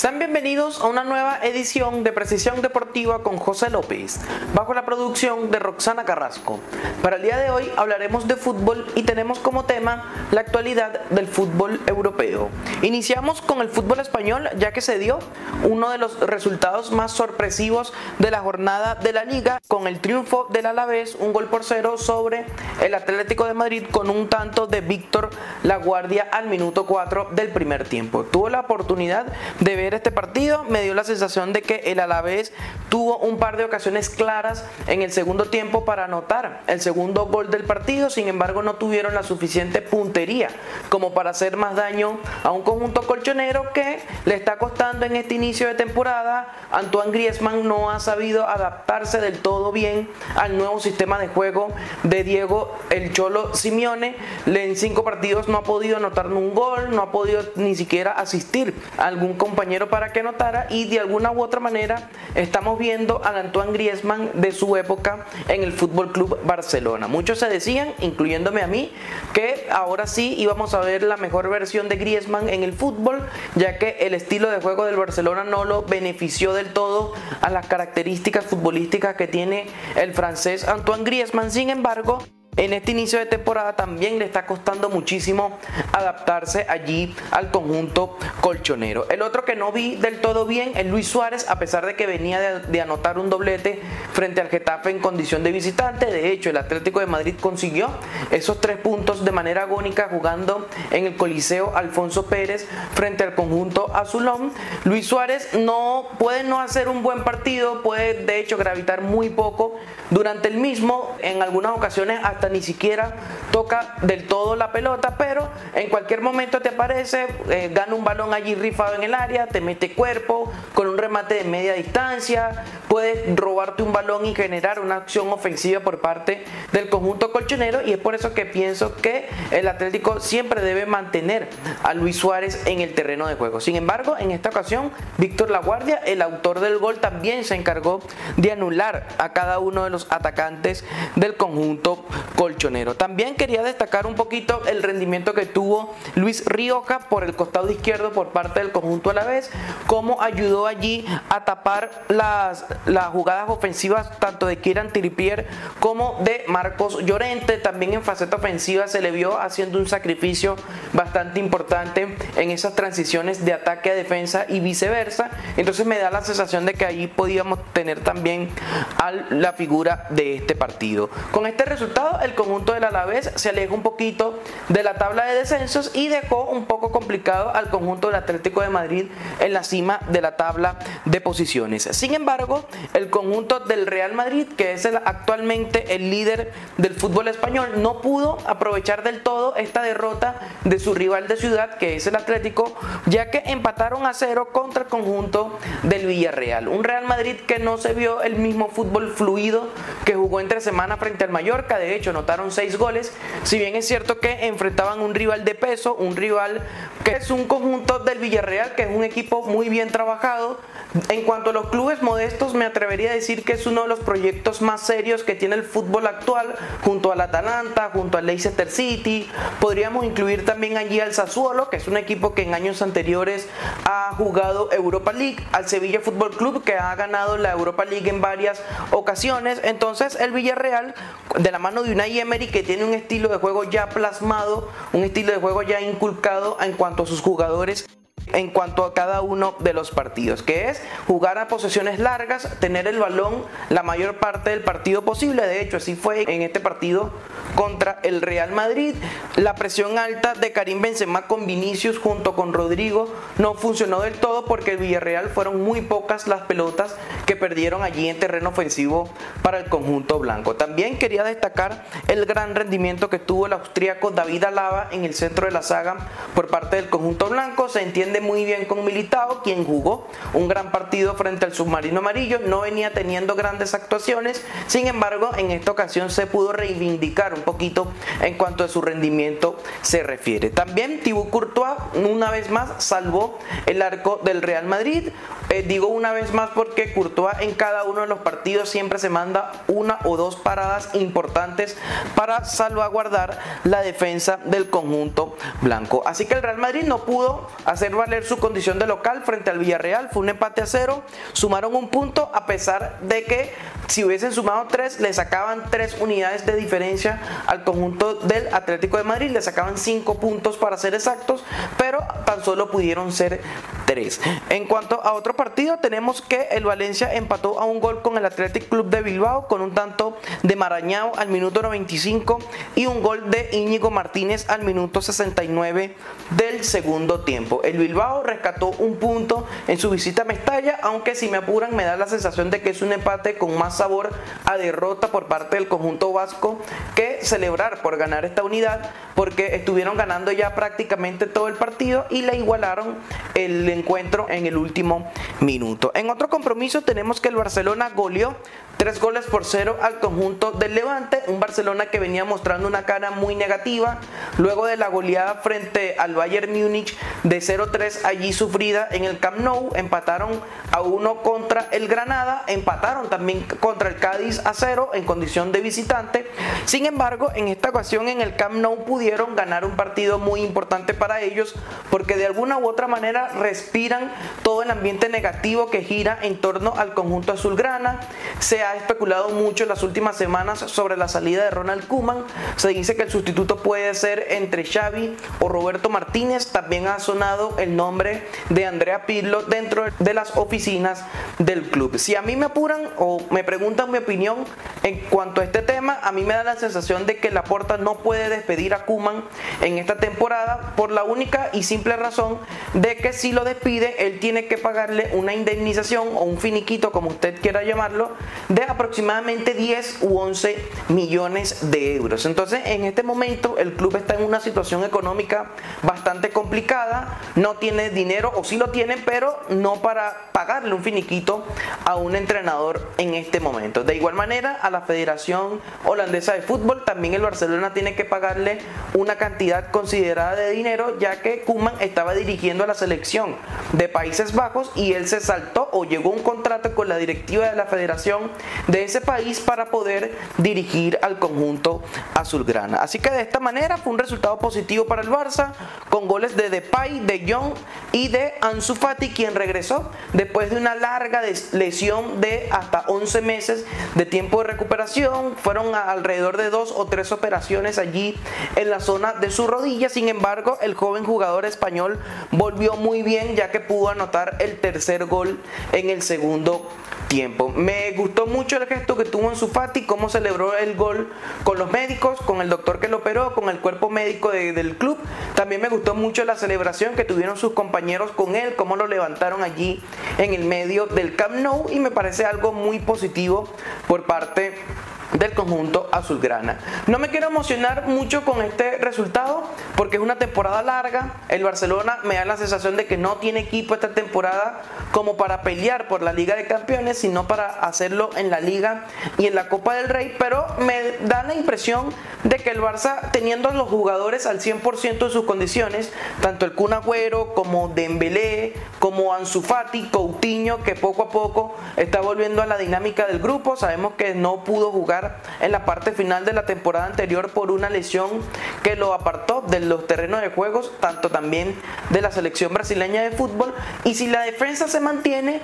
Sean bienvenidos a una nueva edición de Precisión Deportiva con José López, bajo la producción de Roxana Carrasco. Para el día de hoy hablaremos de fútbol y tenemos como tema la actualidad del fútbol europeo. Iniciamos con el fútbol español ya que se dio uno de los resultados más sorpresivos de la jornada de la liga con el triunfo del Alavés, un gol por cero sobre el Atlético de Madrid con un tanto de Víctor Laguardia al minuto 4 del primer tiempo. Tuvo la oportunidad de ver este partido me dio la sensación de que el Alavés tuvo un par de ocasiones claras en el segundo tiempo para anotar el segundo gol del partido, sin embargo no tuvieron la suficiente puntería como para hacer más daño a un conjunto colchonero que le está costando en este inicio de temporada. Antoine Griezmann no ha sabido adaptarse del todo bien al nuevo sistema de juego de Diego el Cholo Simeone. En cinco partidos no ha podido anotar un gol, no ha podido ni siquiera asistir a algún compañero para que notara y de alguna u otra manera estamos viendo al Antoine Griezmann de su época en el Fútbol Club Barcelona. Muchos se decían, incluyéndome a mí, que ahora sí íbamos a ver la mejor versión de Griezmann en el fútbol, ya que el estilo de juego del Barcelona no lo benefició del todo a las características futbolísticas que tiene el francés Antoine Griezmann. Sin embargo, en este inicio de temporada también le está costando muchísimo adaptarse allí al conjunto colchonero. El otro que no vi del todo bien es Luis Suárez, a pesar de que venía de, anotar un doblete frente al Getafe en condición de visitante. De hecho, el Atlético de Madrid consiguió esos tres puntos de manera agónica jugando en el Coliseo Alfonso Pérez frente al conjunto azulón. Luis Suárez no puede no hacer un buen partido, puede de hecho gravitar muy poco durante el mismo, en algunas ocasiones ni siquiera toca del todo la pelota, pero en cualquier momento te aparece, eh, gana un balón allí rifado en el área, te mete cuerpo con un remate de media distancia, puedes robarte un balón y generar una acción ofensiva por parte del conjunto colchonero y es por eso que pienso que el Atlético siempre debe mantener a Luis Suárez en el terreno de juego. Sin embargo, en esta ocasión, Víctor Laguardia, el autor del gol, también se encargó de anular a cada uno de los atacantes del conjunto colchonero. También quería destacar un poquito el rendimiento que tuvo Luis Rioja por el costado izquierdo por parte del conjunto a la vez, cómo ayudó allí a tapar las, las jugadas ofensivas tanto de Kieran Trippier como de Marcos Llorente. También en faceta ofensiva se le vio haciendo un sacrificio bastante importante en esas transiciones de ataque a defensa y viceversa. Entonces me da la sensación de que allí podíamos tener también a la figura de este partido. Con este resultado el conjunto del Alavés se aleja un poquito de la tabla de descensos y dejó un poco complicado al conjunto del Atlético de Madrid en la cima de la tabla de posiciones. Sin embargo, el conjunto del Real Madrid, que es actualmente el líder del fútbol español, no pudo aprovechar del todo esta derrota de su rival de ciudad, que es el Atlético, ya que empataron a cero contra el conjunto del Villarreal. Un Real Madrid que no se vio el mismo fútbol fluido que jugó entre semana frente al Mallorca, de hecho anotaron seis goles, si bien es cierto que enfrentaban un rival de peso, un rival que es un conjunto del Villarreal, que es un equipo muy bien trabajado, en cuanto a los clubes modestos, me atrevería a decir que es uno de los proyectos más serios que tiene el fútbol actual, junto al Atalanta, junto al Leicester City. Podríamos incluir también allí al Sassuolo, que es un equipo que en años anteriores ha jugado Europa League, al Sevilla Fútbol Club, que ha ganado la Europa League en varias ocasiones. Entonces, el Villarreal, de la mano de Unai Emery, que tiene un estilo de juego ya plasmado, un estilo de juego ya inculcado en cuanto a sus jugadores en cuanto a cada uno de los partidos, que es jugar a posesiones largas, tener el balón la mayor parte del partido posible. De hecho, así fue en este partido contra el Real Madrid. La presión alta de Karim Benzema con Vinicius junto con Rodrigo no funcionó del todo porque el Villarreal fueron muy pocas las pelotas que perdieron allí en terreno ofensivo para el conjunto blanco. También quería destacar el gran rendimiento que tuvo el austríaco David Alaba en el centro de la saga por parte del conjunto blanco. Se entiende muy bien con Militao, quien jugó un gran partido frente al submarino amarillo, no venía teniendo grandes actuaciones, sin embargo en esta ocasión se pudo reivindicar un poquito en cuanto a su rendimiento se refiere. También Thibaut Courtois una vez más salvó el arco del Real Madrid, eh, digo una vez más porque Courtois en cada uno de los partidos siempre se manda una o dos paradas importantes para salvaguardar la defensa del conjunto blanco. Así que el Real Madrid no pudo hacer valer su condición de local frente al Villarreal. Fue un empate a cero. Sumaron un punto a pesar de que si hubiesen sumado tres, le sacaban tres unidades de diferencia al conjunto del Atlético de Madrid. Le sacaban cinco puntos para ser exactos, pero tan solo pudieron ser tres. En cuanto a otro partido, tenemos que el Valencia empató a un gol con el Athletic Club de Bilbao con un tanto de Marañao al minuto 95 y un gol de Íñigo Martínez al minuto 69 del segundo tiempo. El Bilbao rescató un punto en su visita a Mestalla, aunque si me apuran me da la sensación de que es un empate con más sabor a derrota por parte del conjunto vasco que celebrar por ganar esta unidad, porque estuvieron ganando ya prácticamente todo el partido y le igualaron el encuentro en el último minuto. En otro compromiso tenemos que el Barcelona goleó Tres goles por cero al conjunto del Levante, un Barcelona que venía mostrando una cara muy negativa luego de la goleada frente al Bayern Múnich de 0-3 allí sufrida en el Camp Nou, empataron a uno contra el Granada, empataron también contra el Cádiz a cero en condición de visitante. Sin embargo, en esta ocasión en el Camp Nou pudieron ganar un partido muy importante para ellos porque de alguna u otra manera respiran todo el ambiente negativo que gira en torno al conjunto azulgrana. Se ha especulado mucho en las últimas semanas sobre la salida de Ronald Kuman. Se dice que el sustituto puede ser entre Xavi o Roberto Martínez. También ha sonado el nombre de Andrea Pirlo dentro de las oficinas del club. Si a mí me apuran o me preguntan mi opinión en cuanto a este tema, a mí me da la sensación de que Laporta no puede despedir a Kuman en esta temporada por la única y simple razón de que si lo despide, él tiene que pagarle una indemnización o un finiquito, como usted quiera llamarlo, aproximadamente 10 u 11 millones de euros. Entonces, en este momento el club está en una situación económica bastante complicada, no tiene dinero o sí lo tiene, pero no para pagarle un finiquito a un entrenador en este momento. De igual manera, a la Federación Holandesa de Fútbol también el Barcelona tiene que pagarle una cantidad considerada de dinero, ya que Kuman estaba dirigiendo a la selección de Países Bajos y él se saltó o llegó a un contrato con la directiva de la Federación de ese país para poder dirigir al conjunto azulgrana. Así que de esta manera fue un resultado positivo para el Barça con goles de Depay, de Jong y de Ansu Fati quien regresó después de una larga lesión de hasta 11 meses de tiempo de recuperación. Fueron alrededor de dos o tres operaciones allí en la zona de su rodilla. Sin embargo, el joven jugador español volvió muy bien ya que pudo anotar el tercer gol en el segundo tiempo. Me gustó mucho el gesto que tuvo en su Fati, cómo celebró el gol con los médicos, con el doctor que lo operó, con el cuerpo médico del club. También me gustó mucho la celebración que tuvieron sus compañeros con él, cómo lo levantaron allí en el medio del Camp Nou y me parece algo muy positivo por parte del conjunto azulgrana. No me quiero emocionar mucho con este resultado porque es una temporada larga. El Barcelona me da la sensación de que no tiene equipo esta temporada como para pelear por la Liga de Campeones, sino para hacerlo en la Liga y en la Copa del Rey. Pero me da la impresión de que el Barça, teniendo a los jugadores al 100% de sus condiciones, tanto el Kun Agüero como Dembélé, como Ansu Fati, Coutinho, que poco a poco está volviendo a la dinámica del grupo. Sabemos que no pudo jugar en la parte final de la temporada anterior por una lesión que lo apartó de los terrenos de juegos, tanto también de la selección brasileña de fútbol. Y si la defensa se mantiene,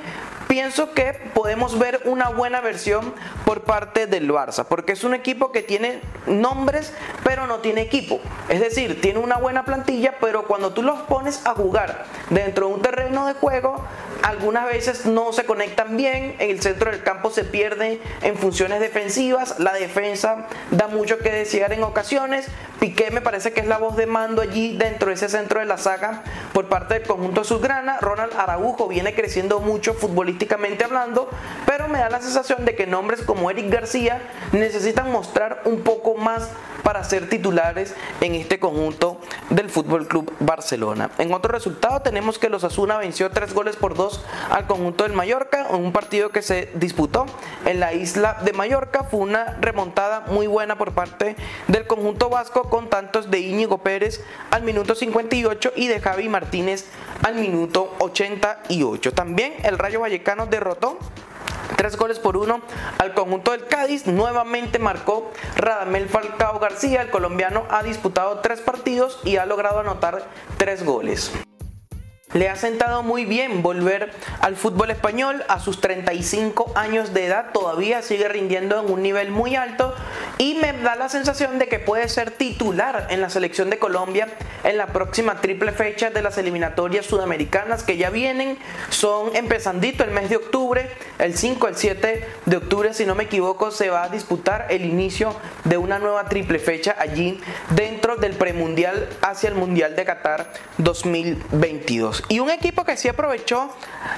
pienso que podemos ver una buena versión por parte del Barça, porque es un equipo que tiene nombres, pero no tiene equipo. Es decir, tiene una buena plantilla, pero cuando tú los pones a jugar dentro de un terreno de juego, algunas veces no se conectan bien, en el centro del campo se pierde en funciones defensivas, la defensa da mucho que desear en ocasiones, Piqué me parece que es la voz de mando allí dentro de ese centro de la saga por parte del conjunto azulgrana, Ronald Araujo viene creciendo mucho futbolísticamente hablando, pero me da la sensación de que nombres como Eric García necesitan mostrar un poco más para ser titulares en este conjunto del Fútbol Club Barcelona. En otro resultado tenemos que los Asuna venció tres goles por dos al conjunto del Mallorca en un partido que se disputó en la isla de Mallorca. Fue una remontada muy buena por parte del conjunto vasco con tantos de Íñigo Pérez al minuto 58 y de Javi Martínez al minuto 88. También el Rayo Vallecano derrotó Tres goles por uno al conjunto del Cádiz. Nuevamente marcó Radamel Falcao García. El colombiano ha disputado tres partidos y ha logrado anotar tres goles. le ha sentado muy bien volver al fútbol español a sus 35 años de edad, todavía sigue rindiendo en un nivel muy alto y me da la sensación de que puede ser titular en la selección de Colombia en la próxima triple fecha de las eliminatorias sudamericanas que ya vienen, son empezandito el mes de octubre, el 5, el 7 de octubre si no me equivoco se va a disputar el inicio de una nueva triple fecha allí dentro del premundial hacia el Mundial de Qatar 2022. Y un equipo que sí aprovechó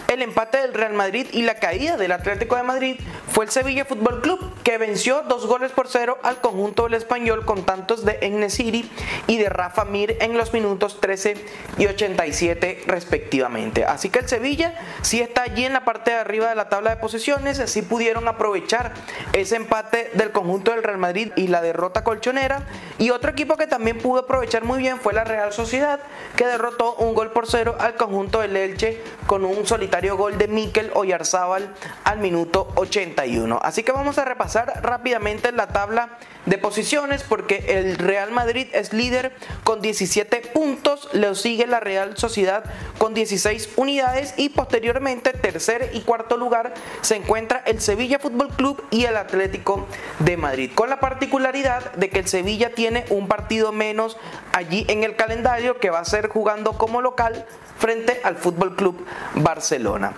el empate del Real Madrid y la caída del Atlético de Madrid fue el Sevilla Fútbol Club, que venció dos goles por cero al conjunto del español con tantos de Ennesiri y de Rafa Mir en los minutos 13 y 87 respectivamente. Así que el Sevilla sí está allí en la parte de arriba de la tabla de posiciones, sí pudieron aprovechar ese empate del conjunto del Real Madrid y la derrota colchonera. Y otro equipo que también pudo aprovechar muy bien fue la Real Sociedad, que derrotó un gol por cero al conjunto del Elche con un solitario gol de Mikel Oyarzábal al minuto 81. Así que vamos a repasar rápidamente la tabla de posiciones porque el Real Madrid es líder con 17 puntos, le sigue la Real Sociedad con 16 unidades y posteriormente tercer y cuarto lugar se encuentra el Sevilla Fútbol Club y el Atlético de Madrid, con la particularidad de que el Sevilla tiene un partido menos allí en el calendario que va a ser jugando como local frente al Fútbol Club Barcelona.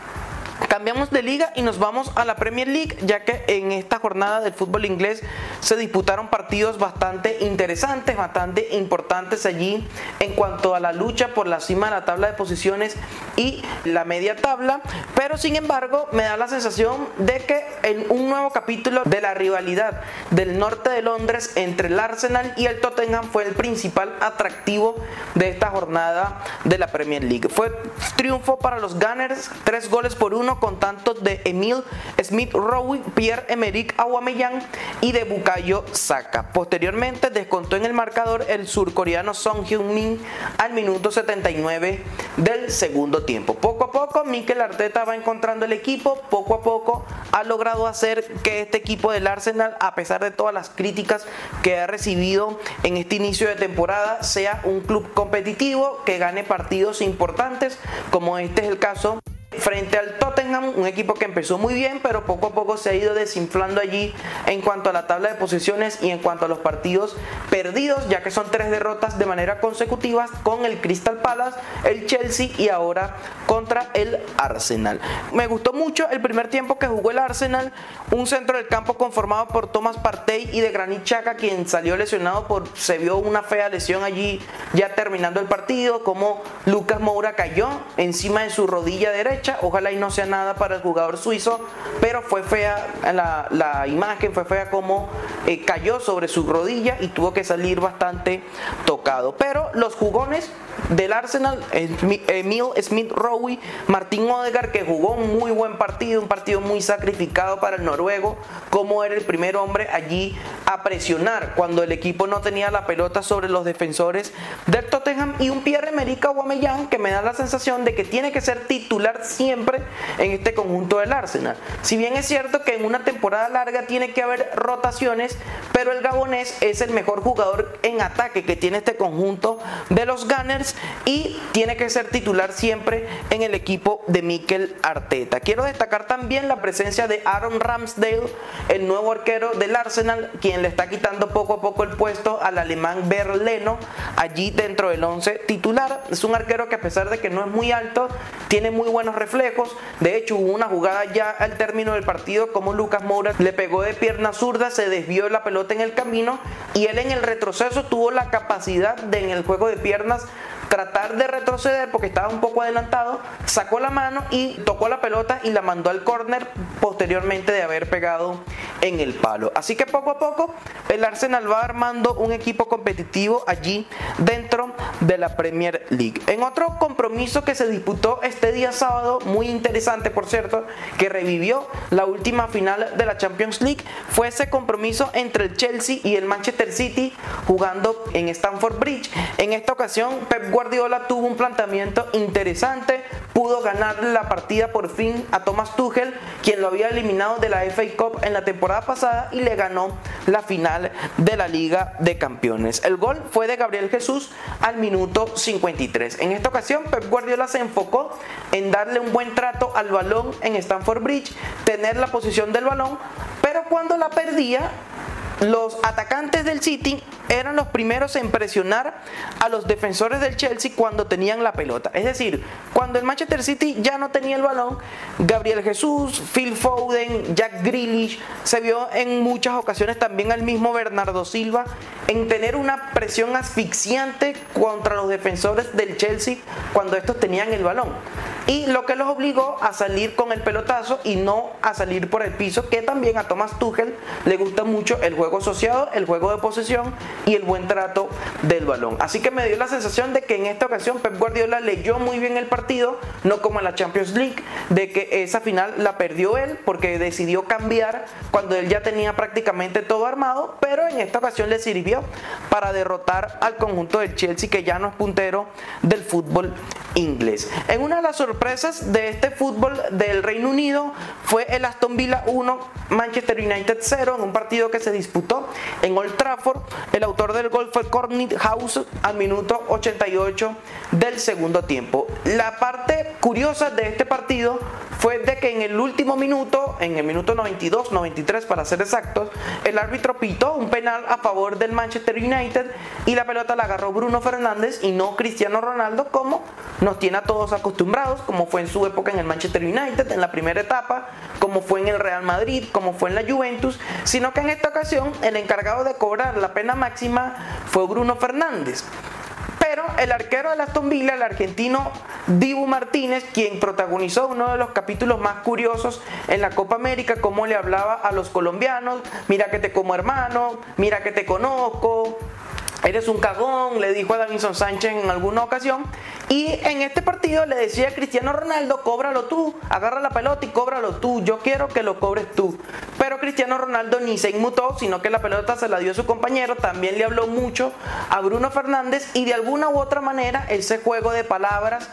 Cambiamos de liga y nos vamos a la Premier League, ya que en esta jornada del fútbol inglés se disputaron partidos bastante interesantes, bastante importantes allí en cuanto a la lucha por la cima de la tabla de posiciones y la media tabla, pero sin embargo me da la sensación de que en un nuevo capítulo de la rivalidad del norte de Londres entre el Arsenal y el Tottenham fue el principal atractivo de esta jornada de la Premier League. Fue triunfo para los Gunners, tres goles por uno con tantos de Emil Smith Rowe, Pierre-Emerick Aubameyang y de Bukayo Saka. Posteriormente descontó en el marcador el surcoreano Song Hyun-min al minuto 79 del segundo tiempo. Poco a poco Mikel Arteta va encontrando el equipo, poco a poco ha logrado hacer que este equipo del Arsenal, a pesar de todas las críticas que ha recibido en este inicio de temporada, sea un club competitivo que gane partidos importantes, como este es el caso frente al Tottenham, un equipo que empezó muy bien, pero poco a poco se ha ido desinflando allí en cuanto a la tabla de posiciones y en cuanto a los partidos perdidos, ya que son tres derrotas de manera consecutiva con el Crystal Palace, el Chelsea y ahora contra el Arsenal. Me gustó mucho el primer tiempo que jugó el Arsenal, un centro del campo conformado por Thomas Partey y de Granit Xhaka, quien salió lesionado por se vio una fea lesión allí ya terminando el partido, como Lucas Moura cayó encima de su rodilla derecha Ojalá y no sea nada para el jugador suizo, pero fue fea la, imagen, fue fea como eh, cayó sobre su rodilla y tuvo que salir bastante tocado. Pero los jugones del Arsenal, Emil Smith Rowe, Martín Odegaard, que jugó un muy buen partido, un partido muy sacrificado para el noruego, como era el primer hombre allí a presionar cuando el equipo no tenía la pelota sobre los defensores del Tottenham y un Pierre-Emerick Aubameyang que me da la sensación de que tiene que ser titular siempre en este conjunto del Arsenal. Si bien es cierto que en una temporada larga tiene que haber rotaciones, pero el gabonés es el mejor jugador en ataque que tiene este conjunto de los Gunners y tiene que ser titular siempre en el equipo de Mikel Arteta. Quiero destacar también la presencia de Aaron Ramsdale, el nuevo arquero del Arsenal, quien le está quitando poco a poco el puesto al alemán Berleno allí dentro del 11 titular. Es un arquero que a pesar de que no es muy alto, tiene muy buenos reflejos. De hecho, hubo una jugada ya al término del partido como Lucas Moura le pegó de pierna zurda, se desvió la pelota en el camino y él en el retroceso tuvo la capacidad de en el juego de piernas tratar de retroceder porque estaba un poco adelantado, sacó la mano y tocó la pelota y la mandó al córner posteriormente de haber pegado en el palo. Así que poco a poco el Arsenal va armando un equipo competitivo allí dentro de la Premier League. En otro compromiso que se disputó este día sábado, muy interesante por cierto, que revivió la última final de la Champions League, fue ese compromiso entre el Chelsea y el Manchester City jugando en Stamford Bridge. En esta ocasión Pep Guardiola Guardiola tuvo un planteamiento interesante, pudo ganar la partida por fin a Thomas Tuchel, quien lo había eliminado de la FA Cup en la temporada pasada y le ganó la final de la Liga de Campeones. El gol fue de Gabriel Jesús al minuto minuto 53. En esta ocasión, Pep Guardiola se enfocó en darle un buen trato al balón en Stamford Bridge, tener la posición del balón, pero cuando la perdía, los atacantes del City eran los primeros en presionar a los defensores del Chelsea cuando tenían la pelota. Es decir, cuando el Manchester City ya no tenía el balón, Gabriel Jesús, Phil Foden, Jack Grealish, se vio en muchas ocasiones también al mismo Bernardo Silva en tener una presión asfixiante contra los defensores del Chelsea cuando estos tenían el balón y lo que los obligó a salir con el pelotazo y no a salir por el piso, que también a Thomas Tuchel le gusta mucho el juego asociado, el juego de posesión y el buen trato del balón. Así que me dio la sensación de que en esta ocasión Pep Guardiola leyó muy bien el partido, no como en la Champions League, de que esa final la perdió él porque decidió cambiar cuando él ya tenía prácticamente todo armado, pero en esta ocasión le sirvió para derrotar al conjunto del Chelsea que ya no es puntero del fútbol inglés. En una de las de este fútbol del Reino Unido fue el Aston Villa 1, Manchester United 0 en un partido que se disputó en Old Trafford. El autor del gol fue Cornit House al minuto 88 del segundo tiempo. La parte curiosa de este partido fue de que en el último minuto, en el minuto 92, 93 para ser exactos, el árbitro pitó un penal a favor del Manchester United y la pelota la agarró Bruno Fernández y no Cristiano Ronaldo como nos tiene a todos acostumbrados, como fue en su época en el Manchester United, en la primera etapa, como fue en el Real Madrid, como fue en la Juventus, sino que en esta ocasión el encargado de cobrar la pena máxima fue Bruno Fernández. Pero el arquero de la Aston Villa, el argentino Dibu Martínez, quien protagonizó uno de los capítulos más curiosos en la Copa América, cómo le hablaba a los colombianos, mira que te como hermano, mira que te conozco, Eres un cagón, le dijo a Davinson Sánchez en alguna ocasión. Y en este partido le decía a Cristiano Ronaldo, cóbralo tú, agarra la pelota y cóbralo tú, yo quiero que lo cobres tú. Pero Cristiano Ronaldo ni se inmutó, sino que la pelota se la dio a su compañero, también le habló mucho a Bruno Fernández y de alguna u otra manera ese juego de palabras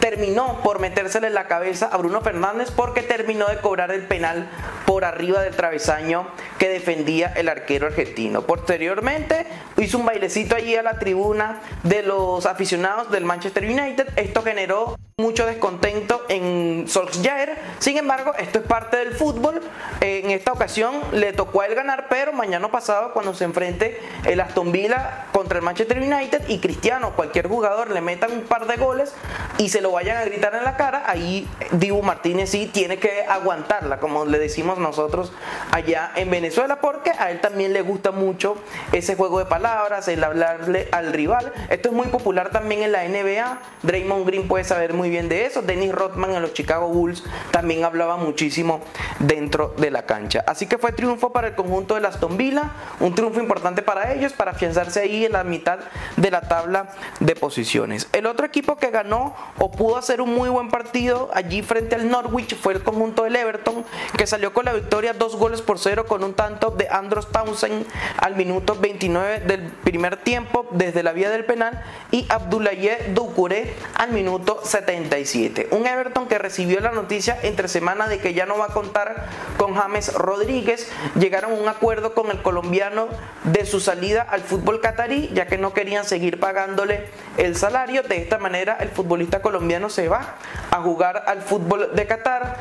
terminó por metérsele en la cabeza a Bruno Fernández porque terminó de cobrar el penal por arriba del travesaño que defendía el arquero argentino. Posteriormente hizo un bailecito allí a la tribuna de los aficionados del Manchester United. Esto generó mucho descontento en Solskjaer. Sin embargo, esto es parte del fútbol. En esta ocasión le tocó a él ganar, pero mañana pasado cuando se enfrente el Aston Villa contra el Manchester United y Cristiano, cualquier jugador le metan un par de goles y se lo vayan a gritar en la cara, ahí Dibu Martínez sí tiene que aguantarla, como le decimos nosotros allá en Venezuela, porque a él también le gusta mucho ese juego de palabras, el hablarle al rival. Esto es muy popular también en la NBA. Draymond Green puede saber muy bien de eso. Dennis Rodman en los Chicago Bulls también hablaba muchísimo dentro de la cancha. Así que fue triunfo para el conjunto de Aston Villa, un triunfo importante para ellos para afianzarse ahí en la mitad de la tabla de posiciones. El otro equipo que ganó o pudo hacer un muy buen partido allí frente al Norwich fue el conjunto del Everton que salió con la victoria dos goles por cero con un tanto de Andros Townsend al minuto 29 del primer tiempo desde la vía del penal y Abdoulaye Doucouré al minuto 77. Un Everton que recibió la noticia entre semana de que ya no va a contar con James Rodríguez. Llegaron a un acuerdo con el colombiano de su salida al fútbol catarí ya que no querían seguir pagándole el salario. De esta manera el futbolista colombiano se va a jugar al fútbol de Qatar.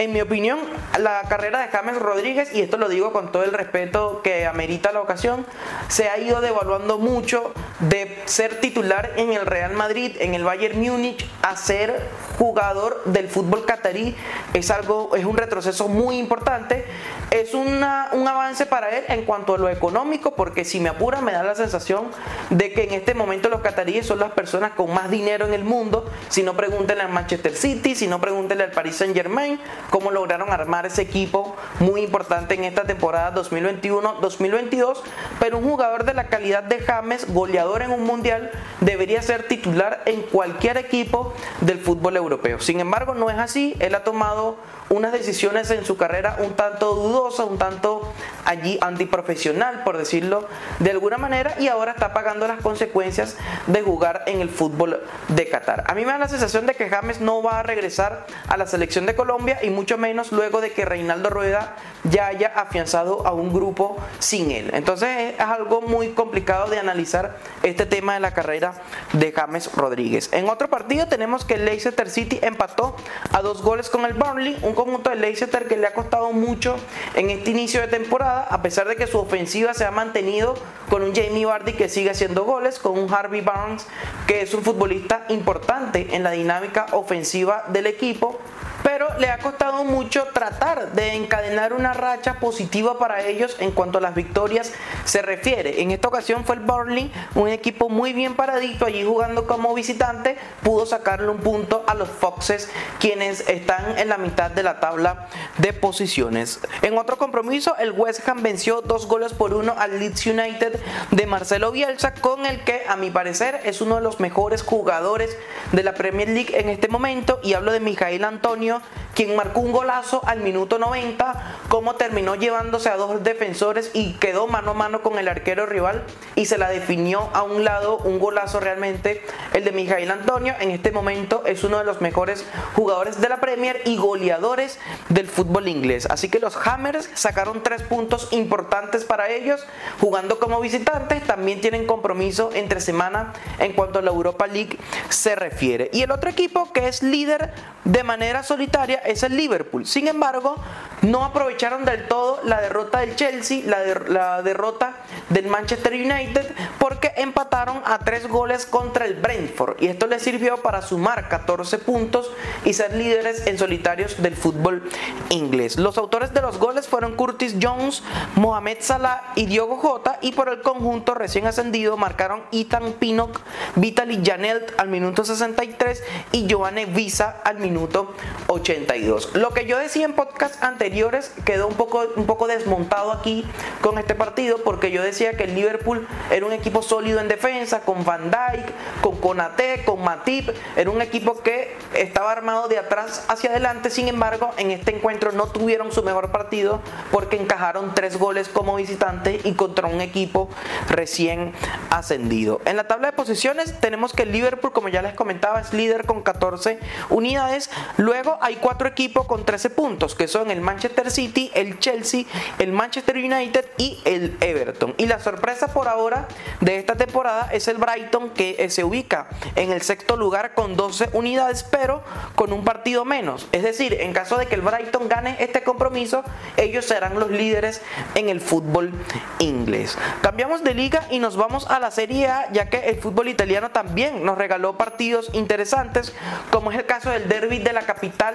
En mi opinión, la carrera de James Rodríguez, y esto lo digo con todo el respeto que amerita la ocasión, se ha ido devaluando mucho de ser titular en el Real Madrid, en el Bayern Múnich, a ser jugador del fútbol catarí. Es algo, es un retroceso muy importante. Es una, un avance para él en cuanto a lo económico, porque si me apura me da la sensación de que en este momento los cataríes son las personas con más dinero en el mundo. Si no pregúntenle al Manchester City, si no pregúntenle al Paris Saint Germain, cómo lograron armar ese equipo muy importante en esta temporada 2021-2022. Pero un jugador de la calidad de James, goleador en un mundial, debería ser titular en cualquier equipo del fútbol europeo Sin embargo, no es así. Él ha tomado unas decisiones en su carrera un tanto dudosas, un tanto allí antiprofesional, por decirlo de alguna manera, y ahora está pagando las consecuencias de jugar en el fútbol de Qatar. A mí me da la sensación de que James no va a regresar a la selección de Colombia y mucho menos luego de que Reinaldo Rueda ya haya afianzado a un grupo sin él. Entonces es algo muy complicado de analizar este tema de la carrera de James Rodríguez. En otro partido tenemos que Leicester City empató a dos goles con el Burnley, un conjunto de Leicester que le ha costado mucho en este inicio de temporada, a pesar de que su ofensiva se ha mantenido con un Jamie Vardy que sigue haciendo goles, con un Harvey Barnes que es un futbolista importante en la dinámica ofensiva del equipo pero le ha costado mucho tratar de encadenar una racha positiva para ellos en cuanto a las victorias se refiere. En esta ocasión fue el Burnley, un equipo muy bien paradito allí jugando como visitante, pudo sacarle un punto a los Foxes, quienes están en la mitad de la tabla de posiciones. En otro compromiso, el West Ham venció dos goles por uno al Leeds United de Marcelo Bielsa, con el que a mi parecer es uno de los mejores jugadores de la Premier League en este momento, y hablo de Mijail Antonio quien marcó un golazo al minuto 90, como terminó llevándose a dos defensores y quedó mano a mano con el arquero rival y se la definió a un lado, un golazo realmente, el de Mijail Antonio. En este momento es uno de los mejores jugadores de la Premier y goleadores del fútbol inglés. Así que los Hammers sacaron tres puntos importantes para ellos, jugando como visitantes, también tienen compromiso entre semana en cuanto a la Europa League se refiere. Y el otro equipo que es líder de manera solitaria es el Liverpool. Sin embargo, no aprovecharon del todo la derrota del Chelsea, la, derrota del Manchester United, porque empataron a tres goles contra el Brentford. Y esto les sirvió para sumar 14 puntos y ser líderes en solitarios del fútbol inglés. Los autores de los goles fueron Curtis Jones, Mohamed Salah y Diogo Jota. Y por el conjunto recién ascendido marcaron Ethan Pinnock, Vitaly Janelt al minuto 63 y Joanne Visa al minuto 82. Lo que yo decía en podcast anteriores quedó un poco, un poco desmontado aquí con este partido porque yo decía que el Liverpool era un equipo sólido en defensa, con Van Dijk, con Konate, con Matip, era un equipo que estaba armado de atrás hacia adelante, sin embargo en este encuentro no tuvieron su mejor partido porque encajaron tres goles como visitante y contra un equipo recién ascendido. En la tabla de posiciones tenemos que el Liverpool, como ya les comentaba, es líder con 14 unidades, luego hay cuatro equipos con 13 puntos, que son el Manchester City, el Chelsea, el Manchester United y el Everton. Y la sorpresa por ahora de esta temporada es el Brighton, que eh, se ubica en el sexto lugar con 12 unidades, pero con un partido menos. Es decir, en caso de que el Brighton gane este compromiso, ellos serán los líderes en el fútbol inglés. Cambiamos de liga y nos vamos a la Serie A, ya que el fútbol italiano también nos regaló partidos interesantes, como es el caso del derby de la capital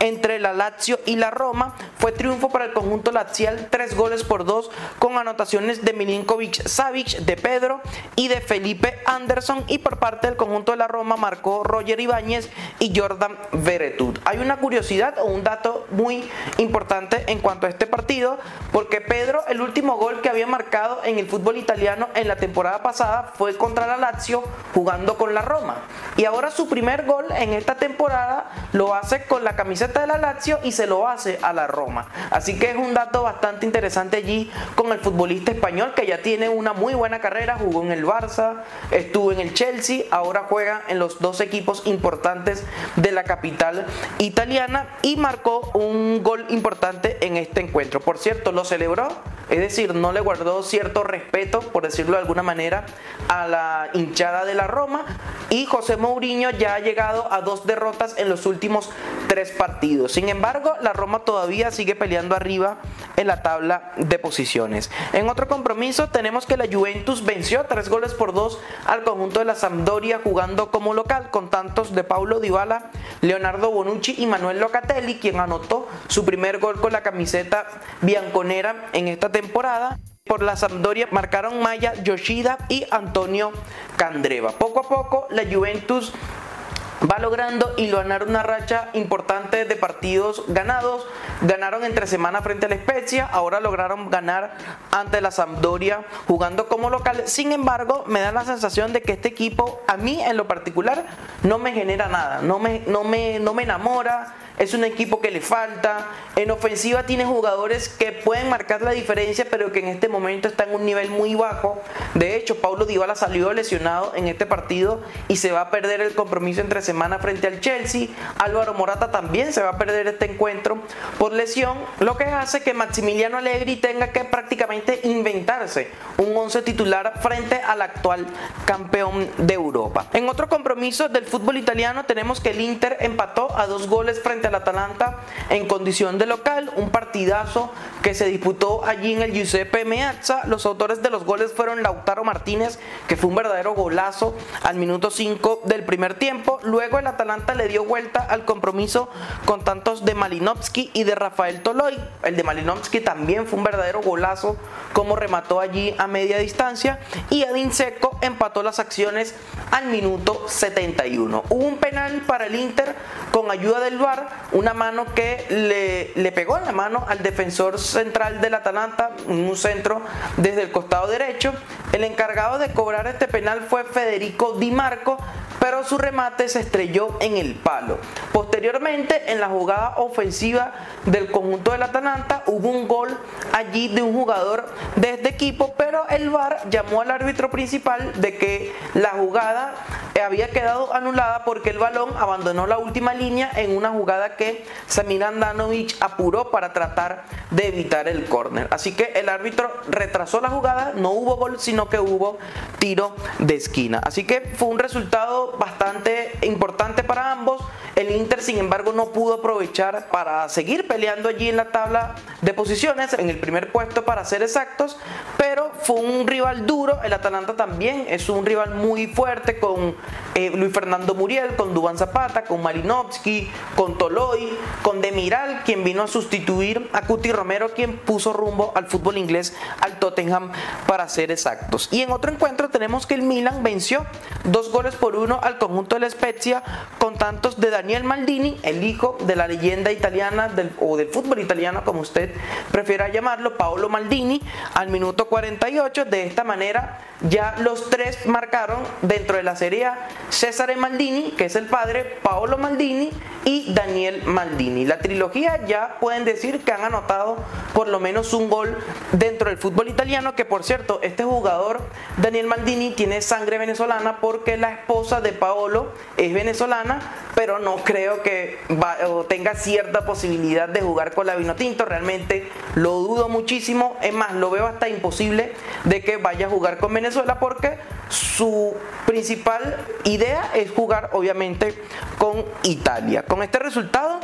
entre la Lazio y la Roma. Fue triunfo para el conjunto lazial, tres goles por dos, con anotaciones de Milinkovic Savic, de Pedro y de Felipe Anderson. Y por parte del conjunto de la Roma marcó Roger Ibáñez y Jordan Veretud. Hay una curiosidad o un dato muy importante en cuanto a este partido, porque Pedro, el último gol que había marcado en el fútbol italiano en la temporada pasada fue contra la Lazio jugando con la Roma. Y ahora su primer gol en esta temporada lo hace con la camiseta de la Lazio y se lo hace a la Roma. Así que es un dato bastante interesante allí con el futbolista español que ya tiene una muy buena carrera, jugó en el Barça, estuvo en el Chelsea, ahora juega en los dos equipos importantes de la capital italiana y marcó un gol importante en este encuentro. Por cierto, lo celebró, es decir, no le guardó cierto respeto, por decirlo de alguna manera, a la hinchada de la Roma y José Mourinho ya ha llegado a dos derrotas en los últimos tres partidos. Sin embargo, la Roma todavía sigue peleando arriba en la tabla de posiciones. En otro compromiso tenemos que la Juventus venció tres goles por dos al conjunto de la Sampdoria jugando como local con tantos de Paulo Dybala, Leonardo Bonucci y Manuel Locatelli, quien anotó su primer gol con la camiseta bianconera en esta temporada. Por la Sampdoria marcaron Maya Yoshida y Antonio Candreva. Poco a poco la Juventus va logrando y ganar una racha importante de partidos ganados. Ganaron entre semana frente a la Spezia, ahora lograron ganar ante la Sampdoria jugando como local. Sin embargo, me da la sensación de que este equipo, a mí en lo particular, no me genera nada, no me, no me, no me enamora es un equipo que le falta. En ofensiva tiene jugadores que pueden marcar la diferencia, pero que en este momento está en un nivel muy bajo. De hecho, Paulo Dybala salió lesionado en este partido y se va a perder el compromiso entre semana frente al Chelsea. Álvaro Morata también se va a perder este encuentro por lesión, lo que hace que Maximiliano Allegri tenga que prácticamente inventarse un 11 titular frente al actual campeón de Europa. En otro compromiso del fútbol italiano tenemos que el Inter empató a dos goles frente al Atalanta en condición de local, un partidazo que se disputó allí en el Giuseppe Meazza. Los autores de los goles fueron Lautaro Martínez, que fue un verdadero golazo al minuto 5 del primer tiempo. Luego el Atalanta le dio vuelta al compromiso con tantos de Malinovsky y de Rafael Toloy. El de Malinovsky también fue un verdadero golazo como remató allí a media distancia y Edin Seco empató las acciones al minuto 71. Hubo un penal para el Inter con ayuda del VAR, una mano que le, le pegó en la mano al defensor central del Atalanta, un centro desde el costado derecho. El encargado de cobrar este penal fue Federico Di Marco, pero su remate se estrelló en el palo. Posteriormente, en la jugada ofensiva del conjunto del Atalanta, hubo un gol allí de un jugador de este equipo, pero el VAR llamó al árbitro principal de que la jugada había quedado anulada porque el balón abandonó la última línea en una jugada que Samir Andanovic apuró para tratar de evitar el córner. Así que el árbitro retrasó la jugada, no hubo gol, sino que hubo tiro de esquina. Así que fue un resultado bastante importante para ambos. El Inter, sin embargo, no pudo aprovechar para seguir peleando allí en la tabla de posiciones, en el primer puesto para ser exactos, pero fue un rival duro. El Atalanta también es un rival muy fuerte con eh, Luis Fernando Muriel, con Dubán Zapata, con Marinovsky, con Toloy, con Demiral, quien vino a sustituir a Cuti Romero, quien puso rumbo al fútbol inglés, al Tottenham, para ser exactos. Y en otro encuentro tenemos que el Milan venció dos goles por uno al conjunto de la Spezia con tantos de Daniel Maldini, el hijo de la leyenda italiana o del fútbol italiano, como usted prefiera llamarlo, Paolo Maldini, al minuto 48. De esta manera, ya los tres marcaron dentro de la Serie A César Maldini, que es el padre, Paolo Maldini y Daniel Maldini. La trilogía ya pueden decir que han anotado por lo menos un gol dentro del fútbol italiano, que por cierto, este jugador, Daniel Maldini, tiene sangre venezolana porque la esposa de Paolo es venezolana, pero no creo que tenga cierta posibilidad de jugar con la Vinotinto. Realmente lo dudo muchísimo. Es más, lo veo hasta imposible de que vaya a jugar con Venezuela porque su principal idea es jugar obviamente con Italia. Con este resultado,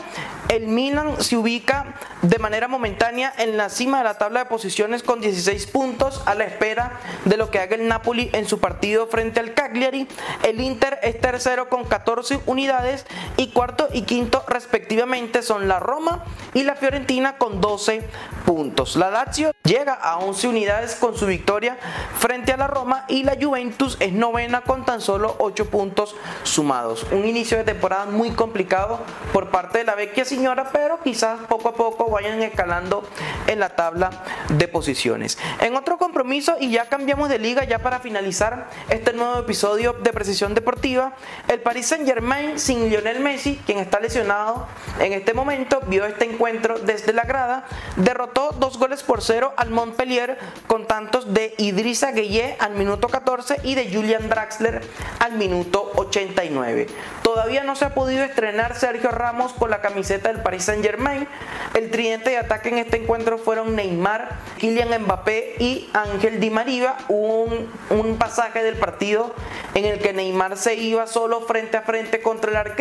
el Milan se ubica de manera momentánea en la cima de la tabla de posiciones con 16 puntos a la espera de lo que haga el Napoli en su partido frente al Cagliari. El Inter es tercero con 14 unidades y cuarto y quinto respectivamente son la Roma y la Fiorentina con 12 puntos. La Lazio llega a 11 unidades con su victoria frente a la Roma y la Juventus es novena con tan solo 8 puntos sumados. Un inicio de temporada muy complicado por parte de la vecchia señora, pero quizás poco a poco vayan escalando en la tabla de posiciones. En otro compromiso, y ya cambiamos de liga, ya para finalizar este nuevo episodio de Precisión Deportiva, el Paris Saint Germain sin Lionel Messi, quien está lesionado en este momento, vio este encuentro desde la grada, derrotó dos goles por cero al Montpellier con tantos de Idrissa Gueye al minuto 14 y de Julian Draxler al minuto 89. Todavía no se ha podido estrenar Sergio Ramos con la camiseta del Paris Saint Germain. El tridente de ataque en este encuentro fueron Neymar, Kylian Mbappé y Ángel Di María. Un, un pasaje del partido en el que Neymar se iba solo frente a frente contra el arquero.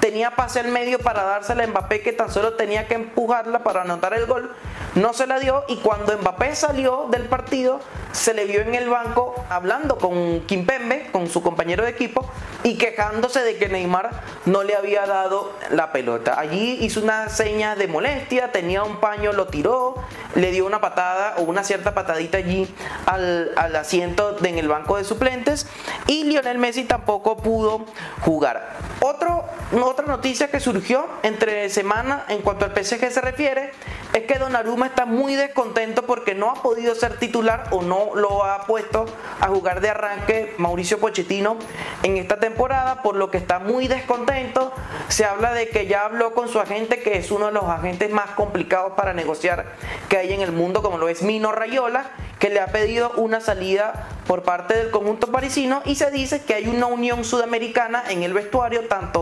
Tenía pase al medio para dársela a Mbappé que tan solo tenía que empujarla para anotar el gol. No se la dio y cuando Mbappé salió del partido se le vio en el banco hablando con Kimpembe, con su compañero de equipo, y quejándose de que Neymar no le había dado la pelota. Allí hizo una seña de molestia, tenía un paño, lo tiró, le dio una patada o una cierta patadita allí al, asiento en el banco de suplentes y Lionel Messi tampoco pudo jugar. Otro, otra noticia que surgió entre semana en cuanto al PSG se refiere es que Donnarumma está muy descontento porque no ha podido ser titular o no lo ha puesto a jugar de arranque Mauricio Pochettino en esta temporada, por lo que está muy descontento. Se habla de que ya habló con su agente, que es uno de los agentes más complicados para negociar que hay en el mundo, como lo es Mino Rayola, que le ha pedido una salida por parte del conjunto parisino y se dice que hay una unión sudamericana en el vestuario, tanto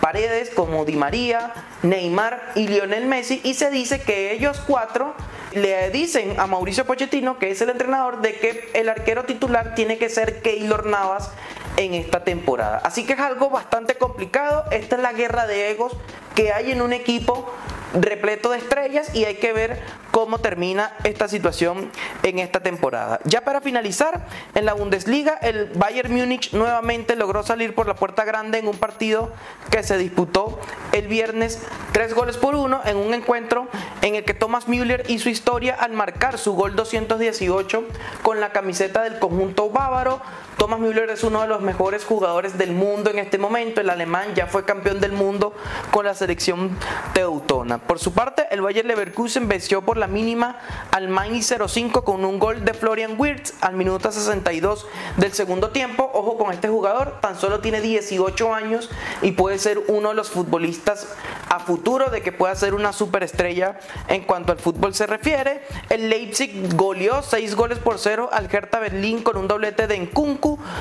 Paredes como Di María, Neymar y Lionel Messi, y se dice que ellos cuatro le dicen a Mauricio Pochettino, que es el entrenador, de que el arquero titular tiene que ser Keylor Navas en esta temporada. Así que es algo bastante complicado. Esta es la guerra de egos que hay en un equipo repleto de estrellas y hay que ver cómo termina esta situación en esta temporada. Ya para finalizar, en la Bundesliga, el Bayern Múnich nuevamente logró salir por la puerta grande en un partido que se disputó el viernes, tres goles por uno, en un encuentro en el que Thomas Müller hizo historia al marcar su gol 218 con la camiseta del conjunto bávaro. Thomas Müller es uno de los mejores jugadores del mundo en este momento. El alemán ya fue campeón del mundo con la selección teutona. Por su parte, el Bayer Leverkusen venció por la mínima al Mainz 05 con un gol de Florian Wirtz al minuto 62 del segundo tiempo. Ojo con este jugador, tan solo tiene 18 años y puede ser uno de los futbolistas a futuro de que pueda ser una superestrella en cuanto al fútbol se refiere. El Leipzig goleó 6 goles por 0 al Hertha Berlín con un doblete de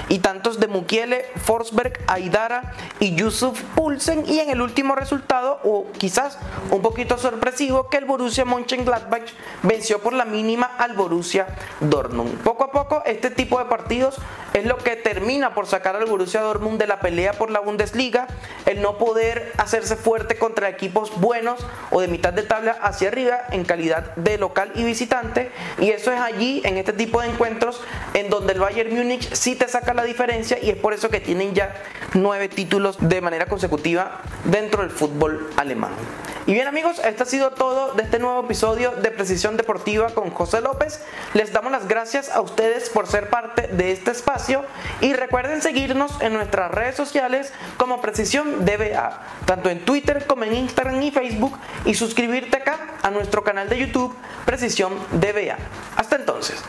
Y tantos de Mukiele, Forsberg, Aidara y Yusuf Pulsen y en el último resultado o quizás un poquito sorpresivo que el Borussia Mönchengladbach venció por la mínima al Borussia Dortmund. Poco a poco este tipo de partidos es lo que termina por sacar al Borussia Dortmund de la pelea por la Bundesliga, el no poder hacerse fuerte contra equipos buenos o de mitad de tabla hacia arriba en calidad de local y visitante y eso es allí en este tipo de encuentros en donde el Bayern Múnich sí te saca la diferencia y es por eso que tienen ya nueve títulos de manera consecutiva dentro del fútbol alemán. Y bien amigos, esto ha sido todo de este nuevo episodio de Precisión Deportiva con José López. Les damos las gracias a ustedes por ser parte de este espacio y recuerden seguirnos en nuestras redes sociales como Precisión DBA, tanto en Twitter como en Instagram y Facebook y suscribirte acá a nuestro canal de YouTube Precisión DBA. Hasta entonces.